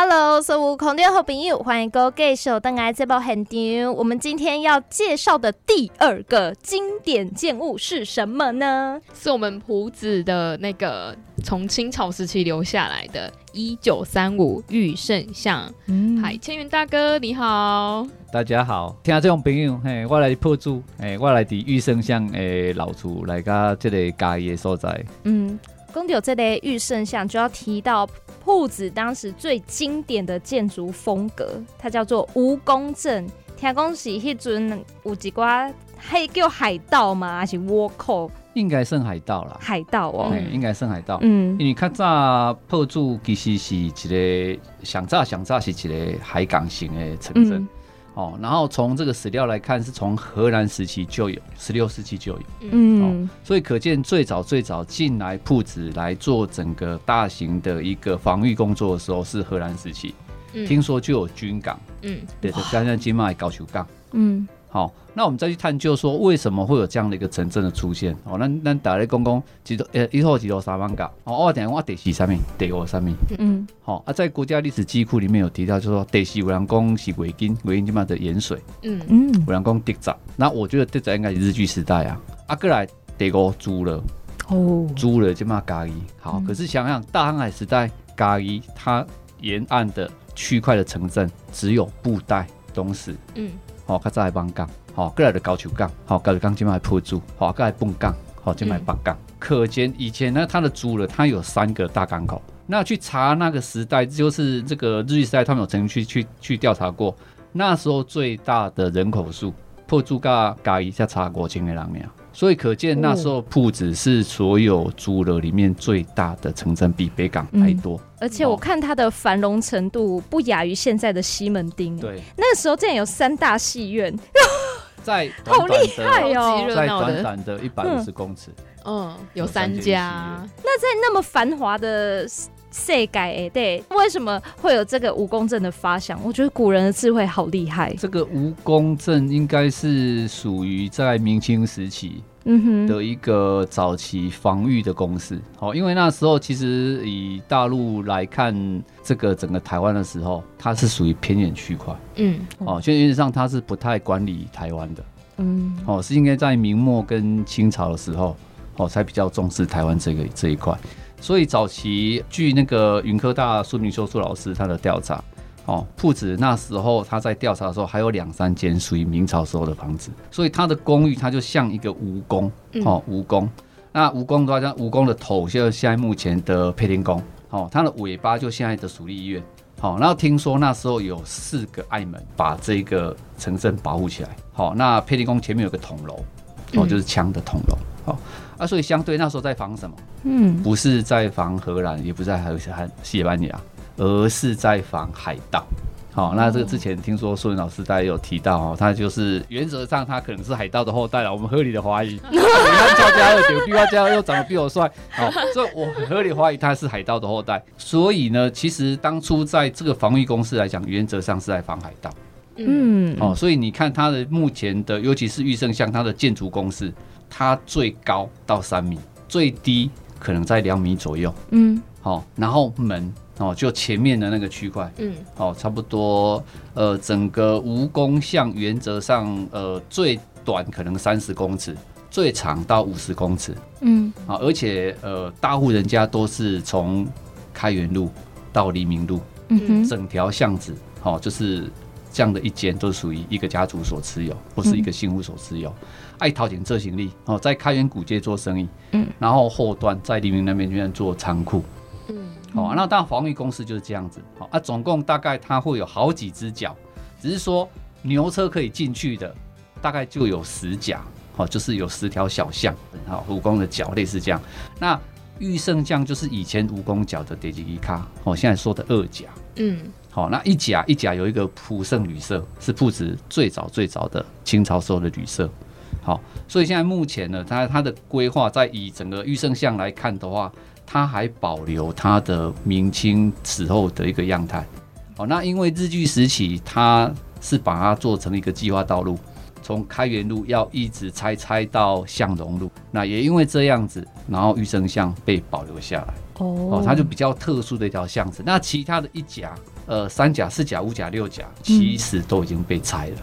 Hello，所有空中好朋友，欢迎各位继续登来这部很牛。我们今天要介绍的第二个经典建物是什么呢？是我们埔子的那个从清朝时期留下来的，一九三五御圣像。嗯，嗨，千云大哥你好，大家好，听这种朋友，嘿，我来破主，嘿，我来伫御圣像诶老厝来家这个家业所在。嗯。讲到这类玉圣像，就要提到铺子当时最经典的建筑风格，它叫做蜈蚣阵。听讲是迄阵有一寡，还叫海盗吗？还是倭寇？应该算海盗啦。海盗哦，应该算海盗。嗯，因为较早铺子其实是一个上早上早是一个海港型的城镇。哦，然后从这个史料来看，是从荷兰时期就有，十六世纪就有，嗯，所以可见最早最早进来铺子来做整个大型的一个防御工作的时候是荷兰时期，听说就有军港，嗯，对对，像像金马高球港，嗯。好，那我们再去探究说为什么会有这样的一个城镇的出现？哦，那那打来公公几多？呃，一号几多三万个？哦，我等下我得西上面，得我上面。嗯，好啊，在国家历史记忆库里面有提到，就说得西五粮宫是维京，维京金嘛的盐水。嗯嗯，五粮宫地早，那我觉得地早应该是日据时代啊。阿哥来得个租了，哦，租了就嘛咖喱。好，可是想想大航海时代咖喱，它沿岸的区块的城镇只有布袋、东石。嗯。好，较早系板港，好，过来的高球港，好，高球港今麦铺住，好，过来泵港，好，今麦板港。可见以前呢，它的主了，它有三个大港口。那去查那个时代，就是这个日据时代，他们有曾经去去去调查过，那时候最大的人口数，破住噶噶一下查过千个人苗。所以可见那时候铺子是所有租了里面最大的城镇，比北港还多。而且我看它的繁荣程度不亚于现在的西门町。对，那个时候竟然有三大戏院，在好厉害哦，在短短的一百五十公尺，嗯，有三家。那在那么繁华的世界，对，为什么会有这个蜈蚣阵的发想？我觉得古人的智慧好厉害。这个蜈蚣阵应该是属于在明清时期。嗯哼，的一个早期防御的公式，好，因为那时候其实以大陆来看这个整个台湾的时候，它是属于偏远区块，嗯，哦，就原则上它是不太管理台湾的，嗯，哦，是应该在明末跟清朝的时候，哦，才比较重视台湾这个这一块，所以早期据那个云科大苏明修苏老师他的调查。哦，铺子那时候他在调查的时候，还有两三间属于明朝时候的房子，所以他的公寓它就像一个蜈蚣，哦，蜈蚣。那蜈蚣的话，像蜈蚣的头就是现在目前的配天宫，哦，它的尾巴就现在的蜀立医院，好，然后听说那时候有四个爱门把这个城镇保护起来，好，那配天宫前面有个铜楼，哦，就是枪的铜楼，好，啊，所以相对那时候在防什么？嗯，不是在防荷兰，也不是在还有西班牙。而是在防海盗，好，那这个之前听说苏云老师大家有提到哦，他就是原则上他可能是海盗的后代了，我们合理的怀疑。你看赵家二九，毕花家又长得比我帅，好，所以我合理怀疑他是海盗的后代。所以呢，其实当初在这个防御公司来讲，原则上是在防海盗。嗯，哦，所以你看他的目前的，尤其是玉圣像他的建筑公式，它最高到三米，最低可能在两米左右。嗯，好，然后门。哦，就前面的那个区块，嗯，哦，差不多，呃，整个蜈蚣像原则上，呃，最短可能三十公尺，最长到五十公尺，嗯，啊，而且呃，大户人家都是从开元路到黎明路，嗯哼，整条巷子，哦，就是这样的一间都属于一个家族所持有，或是一个信户所持有，爱淘金这行力，哦，在开元古街做生意，嗯，然后后端在黎明那边边做仓库。嗯好，那当然防御公司就是这样子。好啊，总共大概它会有好几只脚，只是说牛车可以进去的，大概就有十甲。好，就是有十条小巷。好，蜈蚣的脚类似这样。那御圣将就是以前蜈蚣脚的第几卡？哦，现在说的二甲。嗯。好，那一甲一甲有一个普圣旅社，是铺子最早最早的清朝时候的旅社。好，所以现在目前呢，它它的规划在以整个御圣像来看的话。它还保留它的明清时候的一个样态，哦，那因为日据时期，它是把它做成一个计划道路，从开元路要一直拆拆到向荣路，那也因为这样子，然后玉圣像被保留下来。哦，它就比较特殊的一条巷子。那其他的一甲、呃三甲、四甲、五甲、六甲，其实都已经被拆了。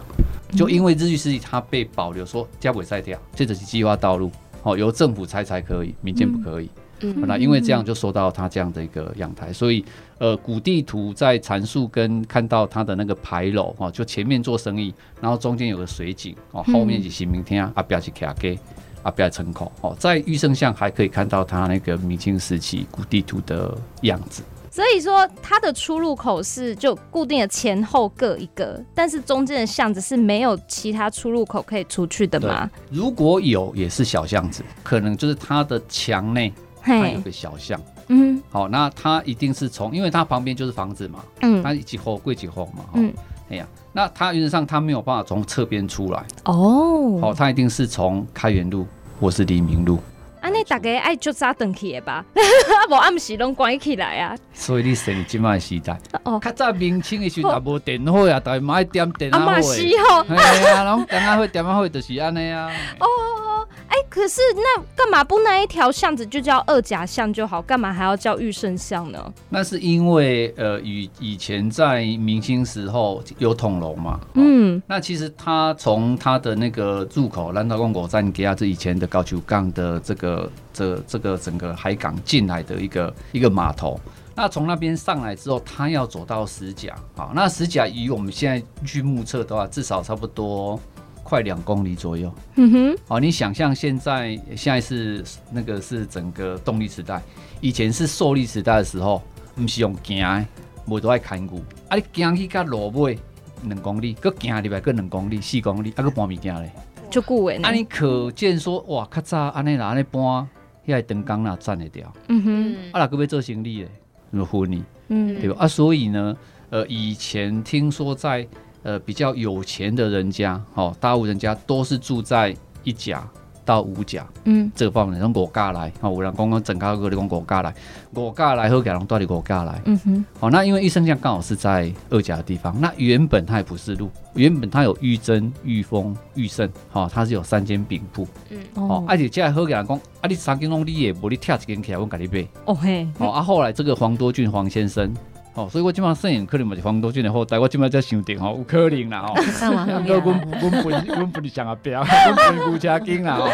就因为日据时期它被保留，说加尾赛跳，这只是计划道路，哦，由政府拆才可以，民间不可以。嗯，那因为这样就收到它这样的一个阳台，所以呃，古地图在阐述跟看到它的那个牌楼哦，就前面做生意，然后中间有个水井哦，后面是新民厅啊，表是卡给。啊，不要城口哦，在玉圣巷还可以看到它那个明清时期古地图的样子。所以说，它的出入口是就固定的前后各一个，但是中间的巷子是没有其他出入口可以出去的吗？如果有，也是小巷子，可能就是它的墙内它有个小巷。嗯，好，那它一定是从，因为它旁边就是房子嘛。嗯，它几户贵几后嘛。嗯，哎呀。那它原则上它没有办法从侧边出来哦，好，它一定是从开元路或是黎明路。安尼大家爱就早转去的吧，无暗时拢关起来啊。所以你生今麦时代，哦，较早明清的时候无电火啊，但买点电啊会，系啊，拢电啊火电啊火就是安尼啊。哦。哎，可是那干嘛不那一条巷子就叫二甲巷就好？干嘛还要叫玉圣巷呢？那是因为呃，以以前在明清时候有统楼嘛。嗯。那其实它从它的那个入口兰道公国站给啊，这以前的高球港的这个这这个整个海港进来的一个一个码头。那从那边上来之后，他要走到石甲。好，那石甲以我们现在去目测的话，至少差不多。快两公里左右，嗯哼，好，你想象现在现在是那个是整个动力时代，以前是受力时代的时候，唔是用行的，无都爱砍骨，啊，你行去甲路尾两公里，佮行入来佮两公里、四公里，啊，佮搬物件咧，就久诶。啊，你可见说，哇，较早安尼啦，安尼搬，遐个灯杆啦，站得掉，嗯哼，啊，那个要做生意咧，有婚礼，嗯，对吧？啊，所以呢，呃，以前听说在。呃，比较有钱的人家，哦，大户人家都是住在一甲到五甲，嗯，这个方面从国家来，哦，有人讲讲整个个的讲国家来，国家来好，给人到底国家来，嗯哼，好，那因为益生巷刚好是在二甲的地方，那原本它也不是路，原本它有玉珍、玉峰、玉胜，好，它是有三间饼铺，嗯，哦，而且接下好给人讲，啊，你三间拢你也无你拆一间起来，我给你买，哦嘿，哦，啊，后来这个黄多俊黄先生。哦，所以我今晚摄影可能嘛是黄多俊的后代，我今晚在想定吼，有可能啦吼。不过阮阮本阮本想啊，表，阮本顾家金啦吼。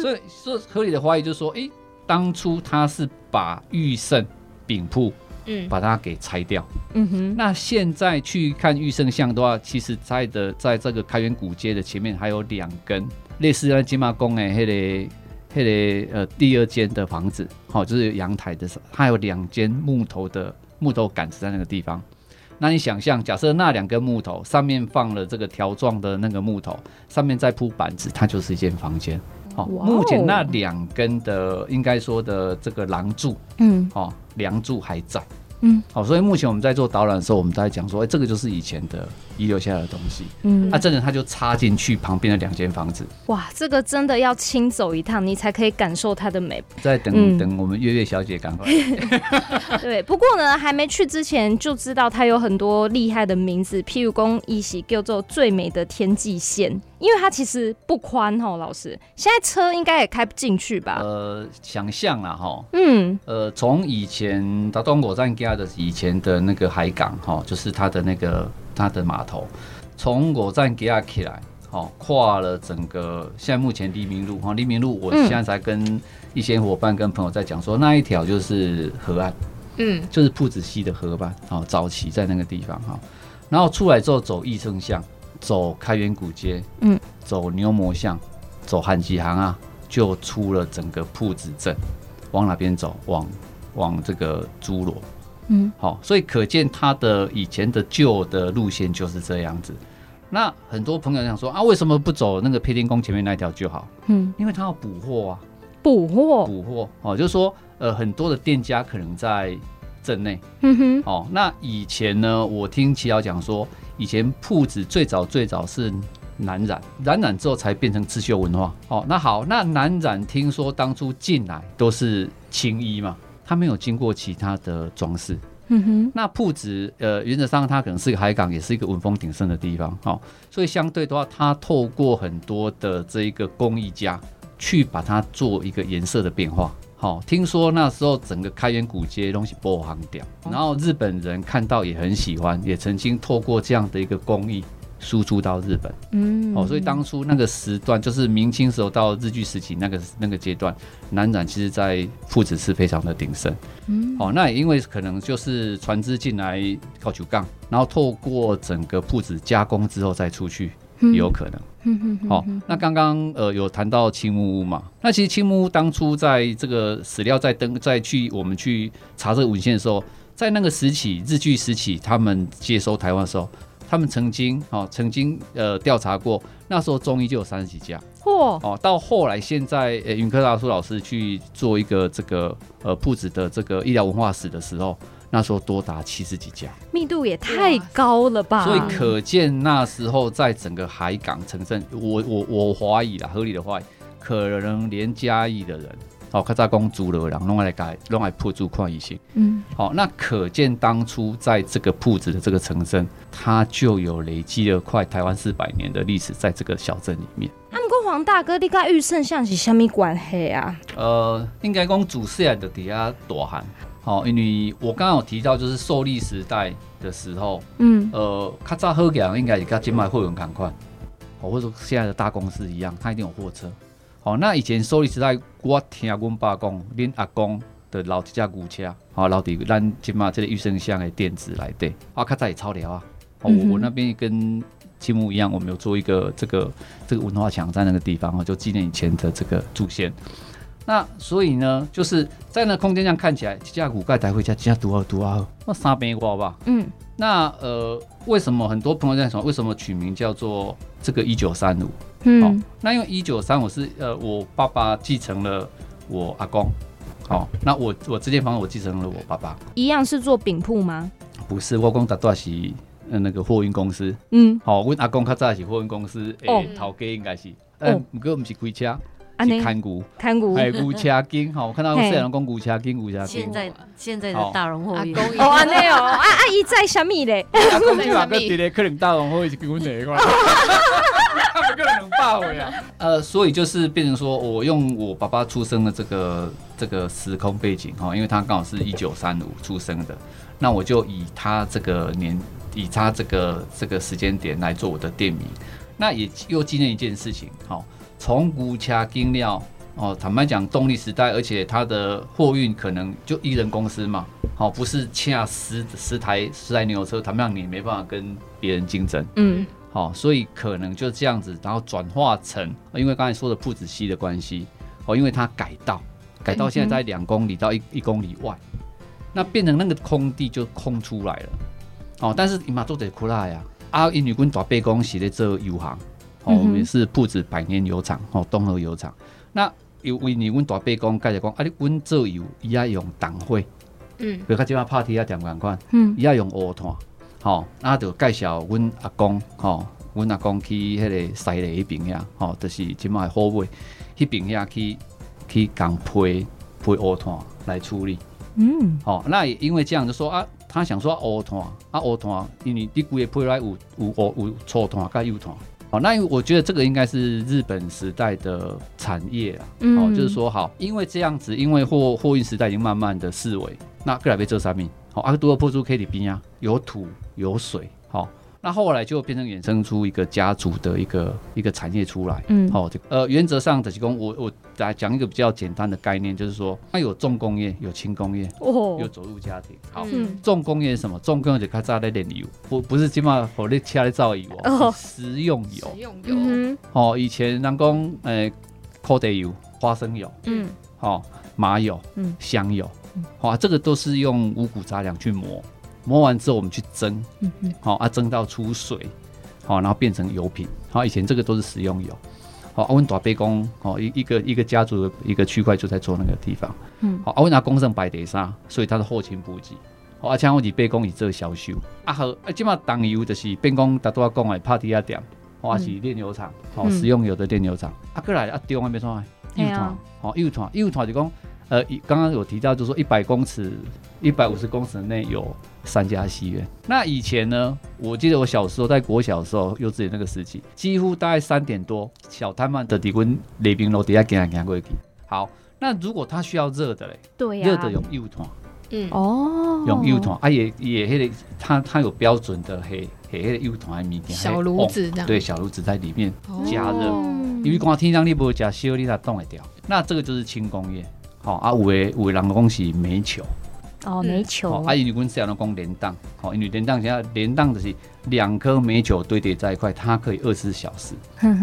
所以说合理的怀疑就是说，诶，当初他是把玉胜饼铺，嗯，把它给拆掉。嗯哼。那现在去看玉胜巷的话，其实在的在这个开元古街的前面还有两根类似在金马宫诶，迄个迄个呃第二间的房子，好，就是阳台的，它有两间木头的。木头杆子在那个地方，那你想象，假设那两根木头上面放了这个条状的那个木头，上面再铺板子，它就是一间房间。好，目前那两根的应该说的这个廊柱，嗯，哦，梁柱还在。嗯，好，所以目前我们在做导览的时候，我们在讲说，哎，这个就是以前的遗留下来的东西。嗯，那真的他就插进去旁边的两间房子。哇，这个真的要亲走一趟，你才可以感受它的美。再等等，我们月月小姐赶快。对，不过呢，还没去之前就知道它有很多厉害的名字，譬如公一喜叫做最美的天际线。因为它其实不宽哈，老师，现在车应该也开不进去吧？呃，想象了哈，嗯，呃，从以前到东果站家的以前的那个海港哈，就是它的那个它的码头，从果站家起来，好，跨了整个现在目前黎明路哈，黎明路，我现在才跟一些伙伴跟朋友在讲说，那一条就是河岸，嗯，就是铺子溪的河吧，好，早期在那个地方哈，然后出来之后走义生巷。走开元古街，嗯，走牛魔巷，走韩吉行啊，就出了整个铺子镇。往哪边走？往往这个侏罗，嗯，好，所以可见他的以前的旧的路线就是这样子。那很多朋友想说啊，为什么不走那个配天宫前面那条就好？嗯，因为他要补货啊，补货，补货哦，就是说呃，很多的店家可能在镇内，嗯哼，哦，那以前呢，我听齐瑶讲说。以前铺子最早最早是南染，染染之后才变成刺绣文化。哦，那好，那南染听说当初进来都是青衣嘛，它没有经过其他的装饰。嗯哼，那铺子呃，原则上它可能是一个海港，也是一个文风鼎盛的地方。哦，所以相对的话，它透过很多的这一个工艺家去把它做一个颜色的变化。好，听说那时候整个开元古街东西波行掉，然后日本人看到也很喜欢，也曾经透过这样的一个工艺输出到日本。嗯，哦，所以当初那个时段就是明清时候到日据时期那个那个阶段，南染其实在铺子是非常的鼎盛。嗯，哦，那也因为可能就是船只进来靠球杠，然后透过整个铺子加工之后再出去。有可能，好，那刚刚呃有谈到青木屋嘛？那其实青木屋当初在这个史料在登在去我们去查这个文献的时候，在那个时期日据时期，他们接收台湾的时候，他们曾经哦曾经呃调查过，那时候中医就有三十几家，嚯哦，到后来现在呃云科大苏老师去做一个这个呃铺子的这个医疗文化史的时候。那时候多达七十几家，密度也太高了吧！所以可见那时候在整个海港城镇，我我我怀疑啦，合理的话，可能连嘉义的人，哦，卡扎公租了，然后弄来改，弄来铺住矿一些。嗯，好，那可见当初在这个铺子的这个城镇，它就有累积了快台湾四百年的历史，在这个小镇里面。那么跟黄大哥，你跟玉胜像是什么关系啊？呃，应该讲祖先的底下大汉。好，因为我刚刚有提到，就是受力时代的时候，嗯，呃，卡扎喝讲应该也跟金麦货运赶快，哦，或者说现在的大公司一样，它一定有货车。好，那以前受力时代，我听阮爸讲，恁阿公的老一架古车，好，老底咱金麦这个玉生乡的电子来对，啊，卡扎也超聊啊。哦，我我那边跟青木一样，我们有做一个这个这个文化墙在那个地方，哦，就纪念以前的这个祖先。那所以呢，就是在那空间上看起来，这架骨盖抬回家，这架多少多少，那三百多吧。嗯，那呃，为什么很多朋友在说，为什么取名叫做这个一九三五？嗯，那因为一九三五是呃，我爸爸继承了我阿公，好，那我我这间房子我继承了我爸爸，一样是做饼铺吗？不是，我公打多是呃那个货运公司。嗯，好，我阿公他在是货运公司，诶，头家应该是，但不过不是开车。是看股，看股，还有股车金，好，我看到有人讲股车金，股车金。现在现在的大荣货运，哦，安尼哦，阿阿姨在什么嘞？阿公就话个伫咧，可能大荣货运是几蚊钱块，他们可能能爆呀。呃，所以就是变成说我用我爸爸出生的这个这个时空背景哈，因为他刚好是一九三五出生的，那我就以他这个年，以他这个这个时间点来做我的店名，那也又纪念一件事情，好。从古车金料哦，坦白讲，动力时代，而且它的货运可能就一人公司嘛，好，不是恰十十台十台牛车，坦白讲你没办法跟别人竞争，嗯，好，所以可能就这样子，然后转化成，因为刚才说的铺子溪的关系，哦，因为它改道，改道现在在两公里到一一公里外，那变成那个空地就空出来了，哦，但是伊嘛做得苦啦呀，啊，因为阮大伯公是咧做油行。哦，我们是铺子百年油厂，哦，东河油厂。那有为你阮大伯讲，介绍讲，啊，你阮做油，伊要用党会，嗯，比如讲即马拍 T 啊，点款款，嗯，伊要用乌炭，吼，那就介绍阮阿公，吼，阮阿公去迄个西丽迄边遐，吼，就是即马好尾，迄边遐去去共配配乌炭来处理，嗯，好，那也因为这样就说啊，他想说乌炭，啊乌炭，因为你规个配来有有乌有粗炭甲油炭。好，那我觉得这个应该是日本时代的产业啊。哦，就是说，好，因为这样子，因为货货运时代已经慢慢的式微，那过来被这上面，好，阿克多尔破出 K 里边啊，有土有水，好。那后来就变成衍生出一个家族的一个一个产业出来，嗯，好，呃，原则上的提供，我我来讲一个比较简单的概念，就是说它有重工业，有轻工业，哦，有走入家庭，好，重工业是什么？重工业就开炸在炼油，不不是起码火力车的造油哦，食用油，食用油，哦，以前人工诶，烤地油、花生油，嗯，好，麻油，嗯，香油，好，这个都是用五谷杂粮去磨。磨完之后，我们去蒸，好啊，蒸到出水，好，然后变成油品。好，以前这个都是食用油。好，阿文大杯公，好一一个一个家族的一个区块就在做那个地方。嗯，好，阿文拿工程摆地沙，所以它是后勤补给。好，而且我哋杯公以做销售。啊好，啊即马当油就是变工大多讲的帕提亚店，或是炼油厂，好食用油的炼油厂。啊过来啊中央边创，油团，好油团，油团就讲，呃，刚刚有提到就是说一百公尺、一百五十公尺内有。三家戏院。那以前呢，我记得我小时候在国小的时候，幼稚园那个时期，几乎大概三点多，小摊贩的底温雷冰楼底下给他行过去。好，那如果他需要热的嘞，对呀，热的用幼团，嗯哦，用幼团啊也也迄个，他他有标准的黑黑黑的幼团的物件，小炉子这样，对，小炉子在里面加热，因为光天上你不加烧，你它冻得掉。那这个就是轻工业。好啊，有的有的人讲是煤球，哦，煤球。啊，因为阮这样的讲连档，好，因为连档现在连档就是两颗煤球堆叠在一块，它可以二十四小时，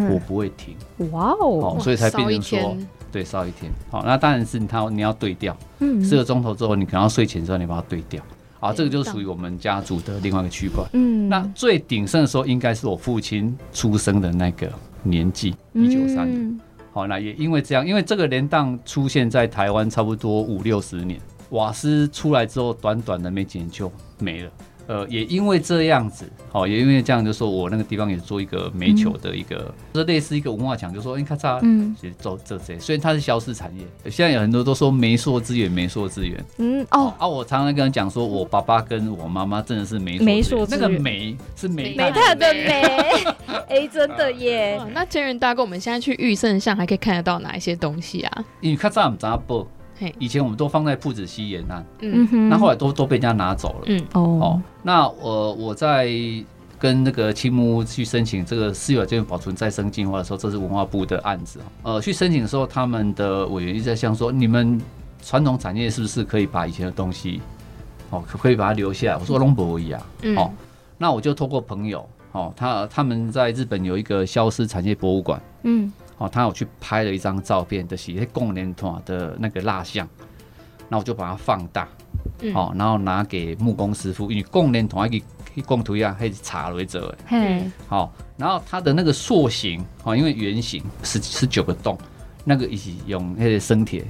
我不会停。哇哦，所以才变成说，对，烧一天。好，那当然是它你要对掉，四个钟头之后，你可能要睡前之后你把它对掉。好，这个就属于我们家族的另外一个区块。嗯，那最鼎盛的时候，应该是我父亲出生的那个年纪，一九三年。好，那也因为这样，因为这个连档出现在台湾差不多五六十年，瓦斯出来之后，短短的没几年就没了。呃，也因为这样子，好，也因为这样，就说我那个地方也做一个煤球的一个，这类似一个文化墙，就说，哎，咔嚓，嗯，走这些，虽然它是消失产业，现在有很多都说煤塑资源，煤塑资源，嗯，哦，啊，我常常跟人讲说，我爸爸跟我妈妈真的是煤煤塑那个煤是煤煤炭的煤，哎，真的 耶。那千元大哥，我们现在去玉圣巷还可以看得到哪一些东西啊？因为咔嚓唔咋不。以前我们都放在铺子西沿岸，嗯。哼，那后来都都被人家拿走了，嗯。哦，那我我在跟那个青木屋去申请这个私有资源保存再生计划的时候，这是文化部的案子。呃，去申请的时候，他们的委员一直在想说，你们传统产业是不是可以把以前的东西，哦，可可以把它留下来？我说龙博一样，哦，那我就透过朋友，哦，他他们在日本有一个消失产业博物馆，嗯。哦，他有去拍了一张照片的是共联团的那个蜡像，那我就把它放大，好，然后拿给木工师傅，因为共联团一个共图样还是茶为者，嘿，好，然后它的那个塑形，哦，因为圆形十十九个洞，那个一起用那个生铁。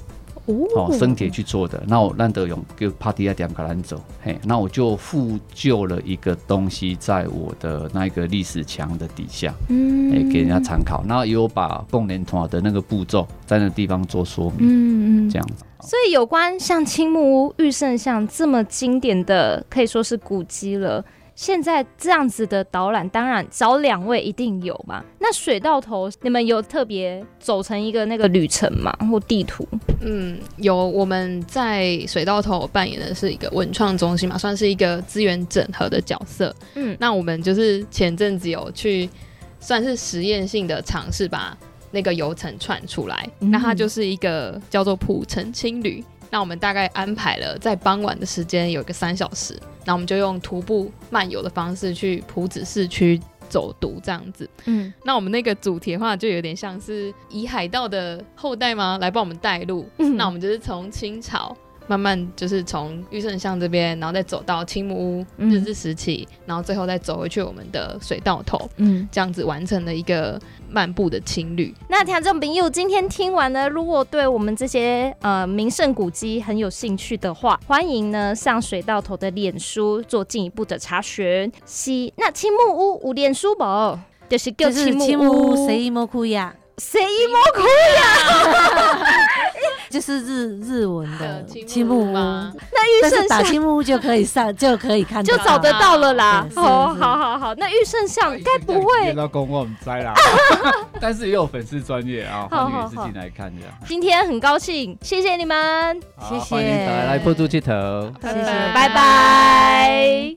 哦，生铁去做的，那我难得用给帕迪亚点卡兰走，嘿，那我就复旧了一个东西在我的那个历史墙的底下，嗯，哎，给人家参考，然后有把共联团的那个步骤在那地方做说明，嗯嗯，这样子。所以有关像青木屋、玉圣像这么经典的，可以说是古迹了。现在这样子的导览，当然找两位一定有嘛。那水到头，你们有特别走成一个那个旅程吗？或地图？嗯，有。我们在水到头扮演的是一个文创中心嘛，算是一个资源整合的角色。嗯，那我们就是前阵子有去，算是实验性的尝试，把那个游程串出来。那它就是一个叫做普城青旅。那我们大概安排了在傍晚的时间有一个三小时，那我们就用徒步漫游的方式去埔子市区走读这样子。嗯，那我们那个主题的话就有点像是以海盗的后代吗来帮我们带路？那我们就是从清朝。慢慢就是从玉圣巷这边，然后再走到青木屋日治时期，然后最后再走回去我们的水道头，嗯，这样子完成了一个漫步的青旅。那听众朋友今天听完呢，如果对我们这些呃名胜古迹很有兴趣的话，欢迎呢上水道头的脸书做进一步的查询。是那青木屋有脸书不？就是叫青木屋，谁莫哭呀？谁莫哭呀？就是日日文的青木屋，那玉圣打青木屋就可以上，就可以看，就找得到了啦。哦，好好好，那玉圣像该不会？到公我们摘啦，但是也有粉丝专业啊，欢迎也是进来看这样。今天很高兴，谢谢你们，谢谢，欢迎大家来波多街头，谢谢，拜拜。